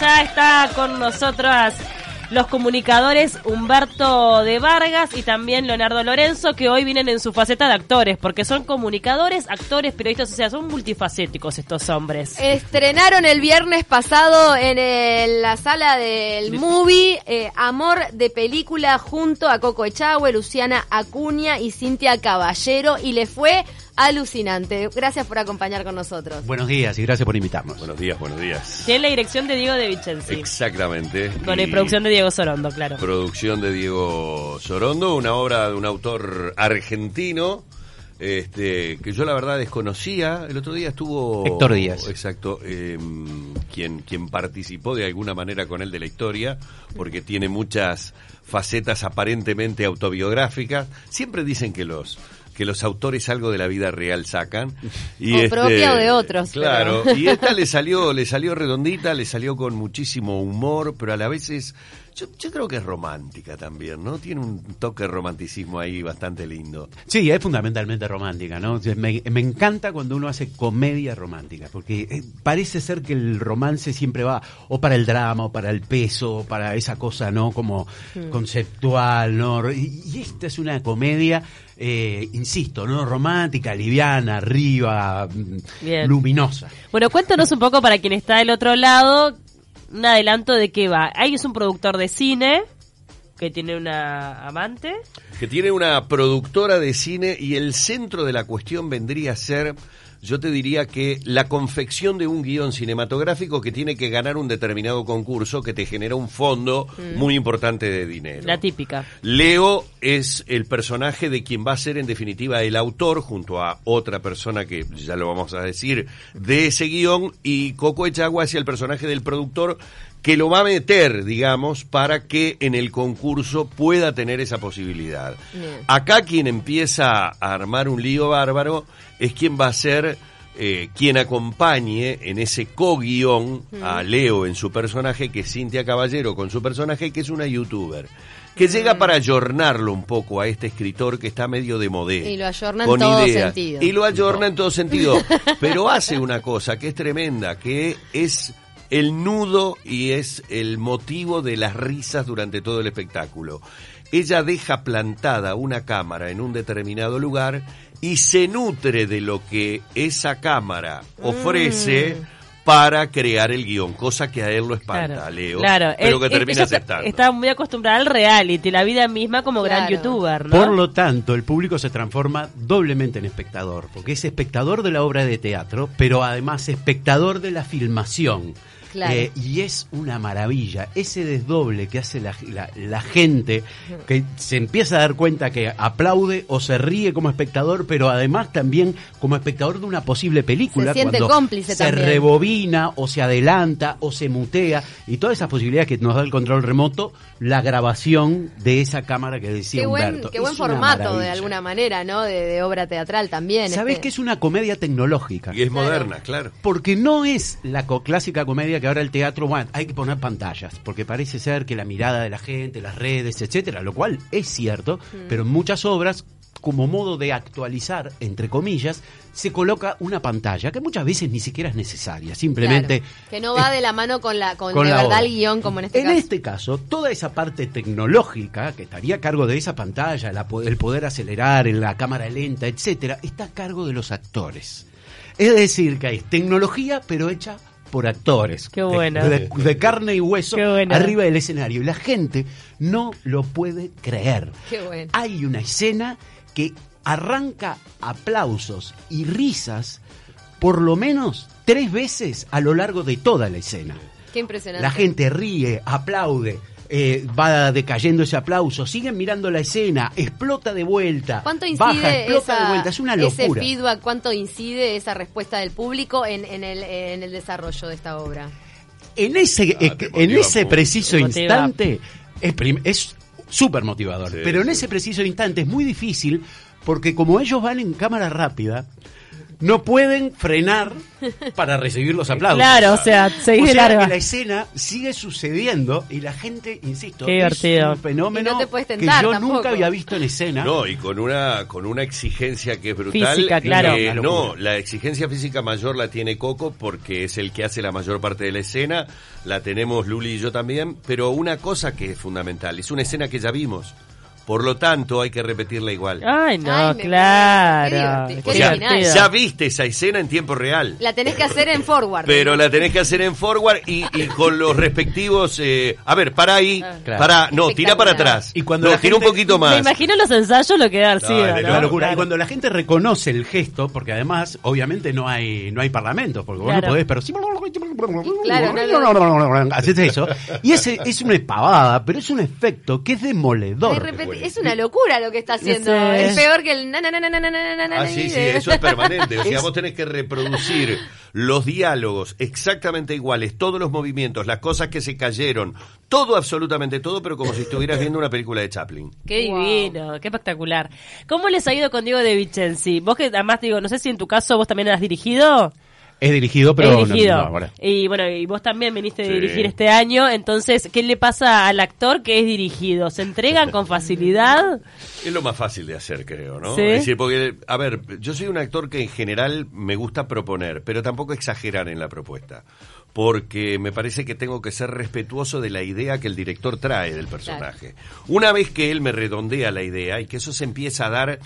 ya está con nosotras los comunicadores Humberto de Vargas y también Leonardo Lorenzo, que hoy vienen en su faceta de actores, porque son comunicadores, actores, periodistas, o sea, son multifacéticos estos hombres. Estrenaron el viernes pasado en el- la sala del movie eh, Amor de Película junto a Coco Echagüe, Luciana Acuña y Cintia Caballero y le fue alucinante. Gracias por acompañar con nosotros. Buenos días y gracias por invitarnos. Buenos días, buenos días. Tiene la dirección de Diego de Vicenzi. Exactamente. Con la producción de Diego Sorondo, claro. producción de Diego Sorondo, una obra de un autor argentino. Este, que yo la verdad desconocía. El otro día estuvo. Héctor Díaz. Exacto. eh, quien, quien participó de alguna manera con él de la historia, porque tiene muchas facetas aparentemente autobiográficas. Siempre dicen que los que los autores algo de la vida real sacan y este, O propia o de otros, claro pero- y esta le salió le salió redondita le salió con muchísimo humor pero a la vez es yo, yo creo que es romántica también no tiene un toque de romanticismo ahí bastante lindo Sí, es fundamentalmente romántica, ¿no? Me, me encanta cuando uno hace comedia romántica, porque eh, parece ser que el romance siempre va o para el drama, o para el peso, o para esa cosa, ¿no? Como conceptual, ¿no? Y, y esta es una comedia, eh, insisto, ¿no? Romántica, liviana, arriba, mm, Bien. luminosa. Bueno, cuéntanos un poco para quien está del otro lado, un adelanto de qué va. Ahí es un productor de cine que tiene una amante. que tiene una productora de cine y el centro de la cuestión vendría a ser yo te diría que la confección de un guion cinematográfico que tiene que ganar un determinado concurso que te genera un fondo muy importante de dinero. La típica. Leo es el personaje de quien va a ser en definitiva el autor junto a otra persona que ya lo vamos a decir de ese guion y Coco Echagua es el personaje del productor que lo va a meter, digamos, para que en el concurso pueda tener esa posibilidad. Bien. Acá quien empieza a armar un lío bárbaro es quien va a ser eh, quien acompañe en ese co-guión a Leo en su personaje, que es Cintia Caballero con su personaje, que es una youtuber. Que llega para ayornarlo un poco a este escritor que está medio de modé. Y lo ayorna en todo ideas. sentido. Y lo ayorna en todo sentido. Pero hace una cosa que es tremenda, que es el nudo y es el motivo de las risas durante todo el espectáculo. Ella deja plantada una cámara en un determinado lugar y se nutre de lo que esa cámara ofrece para crear el guion, cosa que a él lo espanta, Claro, Leo, claro. pero que él- termina aceptando. Está muy acostumbrada al reality, la vida misma como gran youtuber, ¿no? Por lo tanto, el público se transforma doblemente en espectador, porque es espectador de la obra de teatro, pero además espectador de la filmación. Claro. Eh, y es una maravilla, ese desdoble que hace la, la- la gente, que se empieza a dar cuenta que aplaude o se ríe como espectador, pero además también como espectador de una posible película. Se siente cuando cómplice se también. rebobina o se adelanta o se mutea y todas esas posibilidades que nos da el control remoto, la grabación de esa cámara que decía Qué buen, Humberto. qué buen Es formato de alguna manera, ¿no? De, de obra teatral también. ¿Sabes este. que es una comedia tecnológica? Y es moderna, claro. Porque no es la co- clásica comedia que ahora el teatro, bueno, hay que poner pantallas, porque parece ser que la mirada de la gente, las redes, etcétera, lo cual es cierto, pero en muchas obras, como modo de actualizar, entre comillas, se coloca una pantalla que muchas veces ni siquiera es necesaria, simplemente... Claro, que no va de la mano con la con, con de la verdad obra. el guion como en este en caso. este caso, toda esa parte tecnológica que estaría a cargo de esa pantalla, la el poder acelerar en la cámara lenta, etcétera, está a cargo de los actores. Es decir, que es tecnología, pero hecha por actores. Qué De- buena. De, de carne y hueso Qué buena. arriba del escenario. Y la gente no lo puede creer. Qué bueno. Hay una escena que arranca aplausos y risas por lo menos tres veces a lo largo de toda la escena. Qué impresionante. La gente ríe, aplaude, eh, va decayendo ese aplauso, siguen mirando la escena, explota de vuelta, ¿Cuánto baja, incide explota esa- de vuelta, es una ese locura. feedback, cuánto incide esa respuesta del público en, en el, en el desarrollo de esta obra? En ese, Ah, eh, en ese preciso instante es, súper motivador, Sí, pero en sí. ese preciso instante es muy difícil porque como ellos van en cámara rápida, no pueden frenar para recibir los aplausos. Claro, o sea, seguís O de sea, larga. que la escena sigue sucediendo y la gente, insisto, Qué es un fenómeno no que yo tampoco. nunca había visto en escena. No, y con una con una exigencia que es brutal. Física, claro. Eh, no, la exigencia física mayor la tiene Coco porque es el que hace la mayor parte de la escena. La tenemos Luli y yo también. Pero una cosa que es fundamental, es una escena que ya vimos. Por lo tanto, hay que repetirla igual. Ay, no, Ay, me claro. Qué o sea, ya viste esa escena en tiempo real. La tenés que hacer en forward. Pero la tenés que hacer en forward y, y con los respectivos. eh, a ver, para ahí, Claro. para, no, tira para atrás. Y cuando no, la tira un poquito Me más. imagino los ensayos lo que haber No. Claro. Y cuando la gente reconoce el gesto, porque además, obviamente, no hay no hay parlamentos, porque vos Claro. no podés, pero sí claro, haces eso. Y ese es una pavada, pero es un efecto que es demoledor. Es una locura lo que está haciendo. Es, peor que el Ah, sí, sí, eso es permanente. O sea, vos tenés que reproducir los diálogos exactamente iguales, todos los movimientos, las cosas que se cayeron, todo, absolutamente todo, pero como si estuvieras viendo una película de Chaplin. Qué divino, qué espectacular. ¿Cómo les ha ido con Diego de Vicenzi? Vos que además digo, no sé si en tu caso vos también has dirigido. Es dirigido, pero He no- dirigido. no, bueno. y bueno, y vos también viniste a Sí. dirigir este año, entonces, ¿qué le pasa al actor que es dirigido? ¿Se entregan con facilidad? Es lo más fácil de hacer, creo, ¿no? Sí. Es decir, porque, a ver, yo soy un actor que en general me gusta proponer, pero tampoco exagerar en la propuesta. Porque me parece que tengo que ser respetuoso de la idea que el director trae del personaje. Una vez que él me redondea la idea y que eso se empieza a dar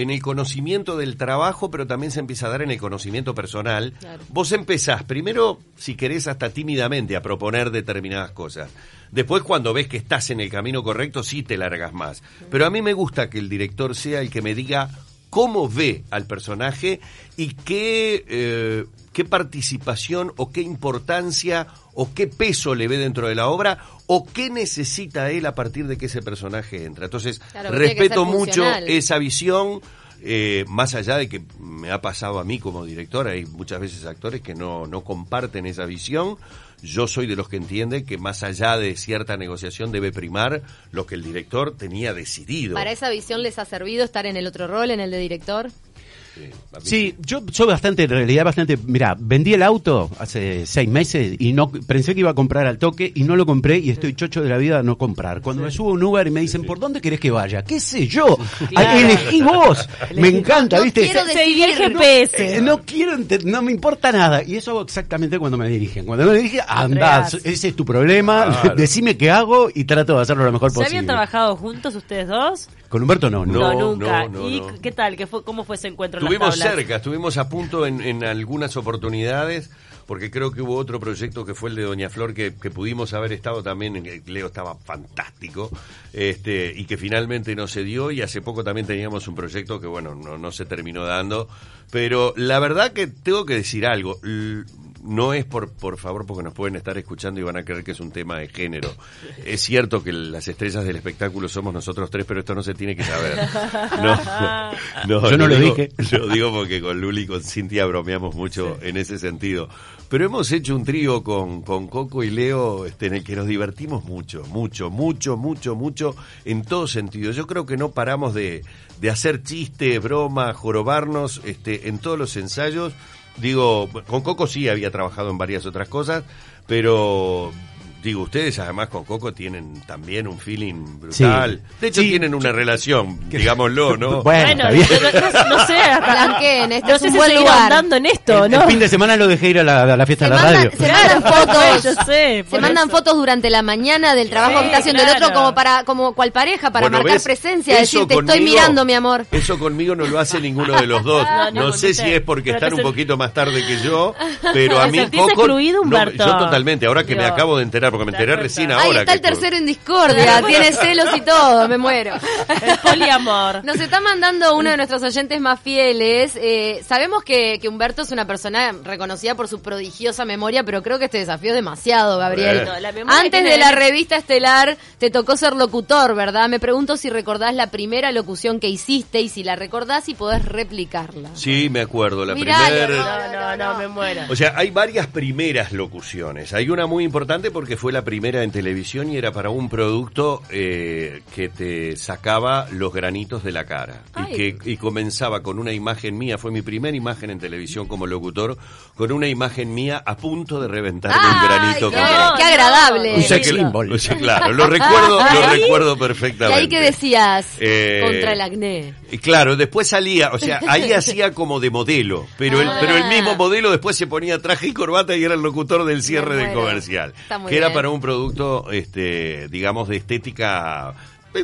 en el conocimiento del trabajo, pero también se empieza a dar en el conocimiento personal, Claro. vos empezás primero, si querés, hasta tímidamente a proponer determinadas cosas. Después, cuando ves que estás en el camino correcto, sí te largas más. Pero a mí me gusta que el director sea el que me diga cómo ve al personaje y qué, eh, qué participación o qué importancia o qué peso le ve dentro de la obra o qué necesita él a partir de que ese personaje entra. Entonces, Claro, respeto mucho funcional. esa visión. eh, más allá de que me ha pasado a mí como director, hay muchas veces actores que no, no comparten esa visión. Yo soy de los que entiende que más allá de cierta negociación debe primar lo que el director tenía decidido. ¿Para esa visión les ha servido estar en el otro rol, en el de director? Sí, yo soy bastante, en realidad bastante, mira, vendí el auto hace seis meses y no pensé que iba a comprar al toque y no lo compré y estoy chocho de la vida a no comprar. Cuando me subo a un Uber y me dicen, ¿por dónde querés que vaya? ¿Qué sé yo? Claro. Ah, Elegí vos. Me encanta, No ¿viste? quiero Seguí el decidir, GPS. Eh, no quiero, no me importa nada. Y eso hago exactamente cuando me dirigen. Cuando me dirigen, anda, Entregás. ese es tu problema, Claro. decime qué hago y trato de hacerlo lo mejor ¿Ya posible. habían trabajado juntos ustedes dos? Con Humberto no, no. No, nunca. no, no, ¿Y no. qué tal? ¿Qué fue, ¿Cómo fue ese encuentro? en las Estuvimos cerca, estuvimos a punto en, en algunas oportunidades, porque creo que hubo otro proyecto que fue el de Doña Flor, que, que pudimos haber estado también, en que Leo estaba fantástico, este, y que finalmente no se dio, y hace poco también teníamos un proyecto que, bueno, no, no se terminó dando, pero la verdad que tengo que decir algo, no es por, por favor porque nos pueden estar escuchando y van a creer que es un tema de género. Es cierto que las estrellas del espectáculo somos nosotros tres, pero esto no se tiene que saber. No, no, Yo no lo digo- dije. Lo digo porque con Luli y con Cintia bromeamos mucho en ese sentido. Pero hemos hecho un trío con, con Coco y Leo este, en el que nos divertimos mucho, mucho, mucho, mucho, mucho, en todo sentido. Yo creo que no paramos de, de hacer chistes, bromas, jorobarnos este, en todos los ensayos. Digo, con Coco sí había trabajado en varias otras cosas, pero digo, ustedes además con Coco tienen también un feeling brutal. Sí. De hecho, Sí. tienen una relación, digámoslo, ¿no? Bueno, Bueno, no, no- no sé, hasta, Blanqueen, este no es sé un si buen seguir lugar. andando en esto, El, ¿no? el fin de semana lo dejé ir a la, a la fiesta Se de la mandan, radio. se mandan fotos. Yo sé, Se mandan eso. fotos durante la mañana del trabajo Sí, que está haciendo el otro como para como cual pareja para Bueno, marcar ¿ves? presencia, decir te estoy mirando, mi amor. Eso conmigo no lo hace ninguno de los dos. No, No, no, sé si es porque están un poquito más tarde que yo, pero a ¿Te mí Coco excluido, no, Humberto? yo totalmente, ahora que me acabo de enterar, porque me Te enteré recién cuenta. Ahí ahora. está el tercero en discordia, tiene celos y todo, me muero. El poliamor. Nos está mandando uno de nuestros oyentes más fieles. Eh, sabemos que, que Humberto es una persona reconocida por su prodigiosa memoria, pero creo que este desafío es demasiado, Gabriel. La Antes de la revista Estelar, te tocó ser locutor, ¿verdad? Me pregunto si recordás la primera locución que hiciste y si la recordás y podés replicarla. Sí, me acuerdo, la Miralo, primera... No, no, no, me muero. O sea, hay varias primeras locuciones. Hay una muy importante porque fue la primera en televisión y era para un producto eh, que te sacaba los granitos de la cara. Y, que, y comenzaba con una imagen mía, fue mi primera imagen en televisión como locutor, con una imagen mía a punto de reventarme un granito. qué, con- no, qué agradable. Un sex Sí. symbol. Sí, claro, lo recuerdo, lo recuerdo ¿Y perfectamente. ahí qué decías? Eh, Contra el acné. Y claro, después salía, o sea, ahí hacía como de modelo, pero el, Ah. pero el mismo modelo después se ponía traje y corbata y era el locutor del cierre del comercial, que era para un producto, este, digamos, de estética, eh,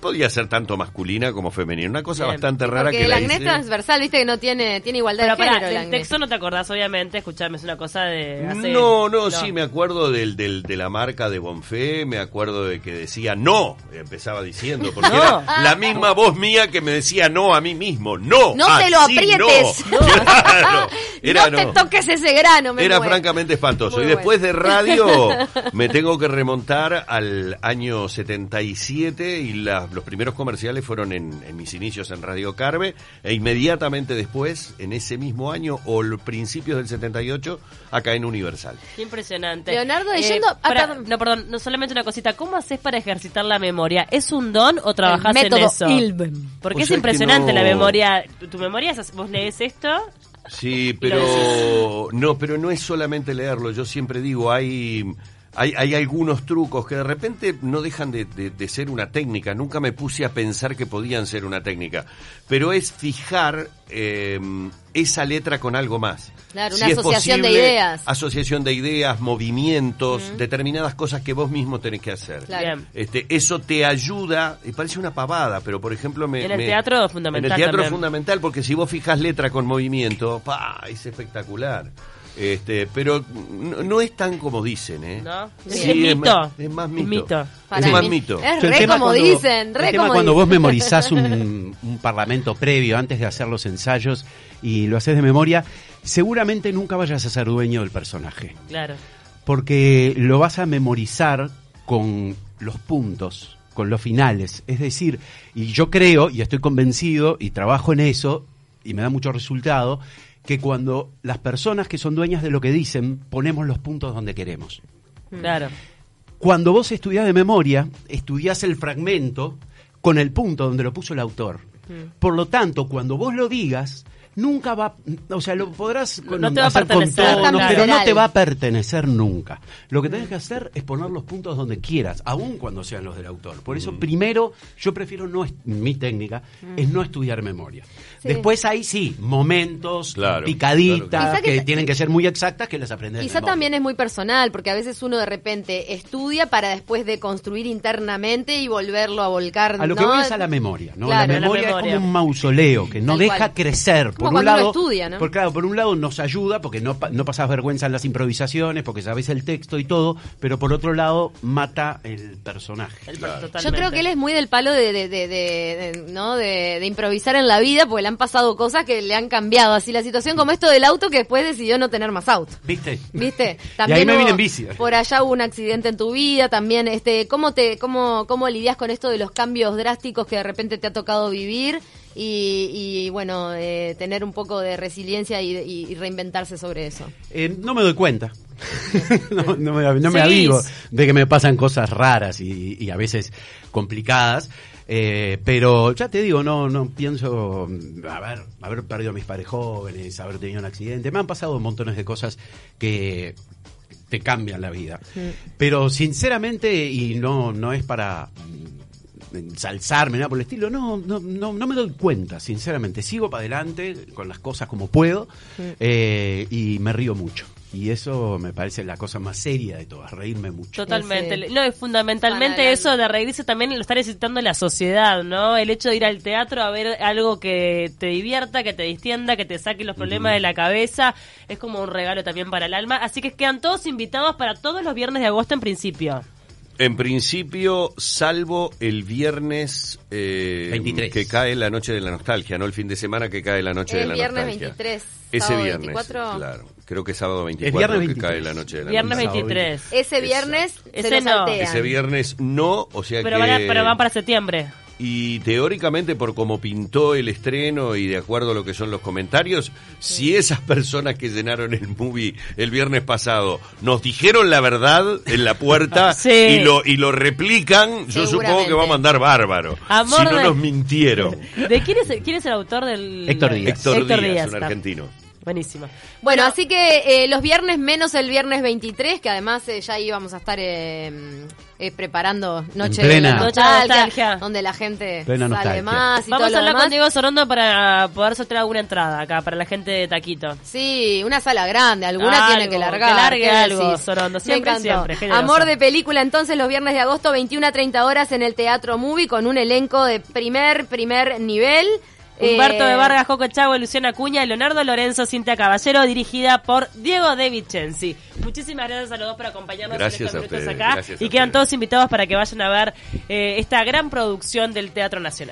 podía ser tanto masculina como femenina, una cosa Bien. bastante rara Porque que el la acné es transversal, viste que no tiene, tiene igualdad Pero de género para, el texto no te acordás, obviamente, escuchame, es una cosa de hace- No, no, sí, me acuerdo del, del, de la marca de Bonfé, me acuerdo de que decía no, empezaba diciendo, porque No. era la misma voz mía que me decía no a mí mismo, no. No te lo aprietes. No. Claro, era no te no. toques ese grano, me Era muero. francamente espantoso. Muy y después de radio me tengo que remontar al año 77 y la- los primeros comerciales fueron en, en mis inicios en Radio Carve e inmediatamente después, en ese mismo año o los principios del 78, acá en Universal. Qué impresionante. Leonardo, ah, para- perdón. no, perdón, no solamente una cosita. ¿Cómo haces para ejercitar la memoria? ¿Es un don o trabajás El en método eso? Ilben. Porque O es impresionante no- la memoria. Tu, tu memoria es, vos lees esto. Sí, pero no, pero no es solamente leerlo. Yo siempre digo, hay, hay, hay algunos trucos que de repente no dejan de, de- de ser una técnica. Nunca me puse a pensar que podían ser una técnica. Pero es fijar eh, esa letra con algo más. Claro, Si una asociación de ideas. Asociación de ideas, movimientos, determinadas cosas que vos mismo tenés que hacer. Claro. Este, eso te ayuda, y parece una pavada, pero por ejemplo me... En el me- teatro es fundamental En el teatro es fundamental porque si vos fijas letra con movimiento, pa, es espectacular. Este, pero no, no es tan como dicen, ¿eh? ¿No? Sí, Es mito. más, es más Es mito. mito. Para es más mito. Es re como cuando- dicen, re el tema como cuando dicen. vos memorizás un, un parlamento previo antes de hacer los ensayos y lo haces de memoria, seguramente nunca vayas a ser dueño del personaje. Claro. Porque lo vas a memorizar con los puntos, con los finales. Es decir, y yo creo, y estoy convencido, y trabajo en eso, y me da mucho resultado, que cuando las personas que son dueñas de lo que dicen, ponemos los puntos donde queremos. Claro. Cuando vos estudiás de memoria, estudiás el fragmento con el punto donde lo puso el autor. Por lo tanto, cuando vos lo digas, nunca va, o sea, lo podrás con- No te va a hacer con claro. pero no te va a pertenecer nunca. Lo que tenés que hacer es poner los puntos donde quieras, aun cuando sean los del autor. Por eso, primero, yo prefiero no, mi técnica es no estudiar memoria. Sí. Después hay sí, momentos, Claro, picaditas, claro, claro. que, tienen que ser muy exactas, que las aprendes de Quizá también es muy personal, porque a veces uno de repente estudia para después de construir internamente y volverlo a volcar. A lo que voy es a la memoria, ¿no? Claro, la la memoria, memoria. es como un mausoleo que no Tal deja cual. crecer. Como Por un cuando uno lado, estudia, ¿no? por, claro, por un lado nos ayuda porque no, no pasas vergüenza en las improvisaciones, porque sabes el texto y todo, pero por otro lado mata el personaje. El- Claro. totalmente. Yo creo que él es muy del palo de, de, de- de- de- ¿no? de, de improvisar en la vida, porque le han pasado cosas que le han cambiado así la situación, como esto del auto que después decidió no tener más auto. ¿Viste? ¿Viste? y ahí me vine en bici. Por allá hubo un accidente en tu vida, también, este, ¿cómo te, cómo, cómo lidias con esto de los cambios drásticos que de repente te ha tocado vivir? Y, y, bueno, eh, tener un poco de resiliencia y, reinventarse sobre eso. Eh, no me doy cuenta. no, no me, no me avivo de que me pasan cosas raras y, y a veces complicadas. Eh, pero ya te digo, no, no pienso mm, haber, haber perdido a mis padres jóvenes, haber tenido un accidente. Me han pasado montones de cosas que te cambian la vida. Pero sinceramente, y no, no es para ensalzarme, nada por el estilo, no, no, no, no me doy cuenta, sinceramente. Sigo para adelante con las cosas como puedo eh, y me río mucho. Y eso me parece la cosa más seria de todas, reírme mucho. Totalmente. Sí. No, es fundamentalmente eso de reírse también lo está necesitando la sociedad, ¿no? El hecho de ir al teatro a ver algo que te divierta, que te distienda, que te saque los problemas de la cabeza, es como un regalo también para el alma. Así que quedan todos invitados para todos los viernes de agosto en principio. En principio, salvo el viernes eh, 23. que cae la noche de la nostalgia, no el fin de semana que cae la noche de El la viernes nostalgia. 23. Ese viernes, 24. claro. Creo que es sábado 24 viernes que 23. cae la noche de la Viernes nostalgia. 23. Ese viernes Ese se lo no. saltean. Ese viernes no, o sea Pero que... van, a- pero van para septiembre. Y teóricamente por cómo pintó el estreno y de acuerdo a lo que son los comentarios, si esas personas que llenaron el movie el viernes pasado nos dijeron la verdad en la puerta Sí. y lo y lo replican, yo supongo que va a mandar bárbaro. Amor si no de- nos mintieron. ¿De quién es, el, quién es el autor del...? Héctor Díaz. Héctor, Héctor Díaz, Díaz, un argentino. Buenísimo. Bueno, así que eh, los viernes menos el viernes 23, que además eh, ya íbamos a estar eh, eh, preparando Noche de plena- nostalgia, nostalgia. donde la gente Plena sale nostalgia. más y Vamos todo a hablar con Diego Sorondo para poder sortear alguna entrada acá para la gente de Taquito. Sí, una sala grande, alguna Algo, tiene que largar. que largue ¿qué algo, decís? Sorondo, siempre, siempre, generoso. Amor de película, entonces los viernes de agosto, 21 a 30 horas en el Teatro Movie con un elenco de primer, primer nivel. Humberto Eh, de Vargas, Coco Chagüe, Luciana Acuña, Leonardo Lorenzo, Cintia Caballero, dirigida por Diego De Vicenzi. Muchísimas gracias a los dos por acompañarnos Gracias en estos a minutos ustedes, acá gracias y quedan ustedes. todos invitados para que vayan a ver eh, esta gran producción del Teatro Nacional.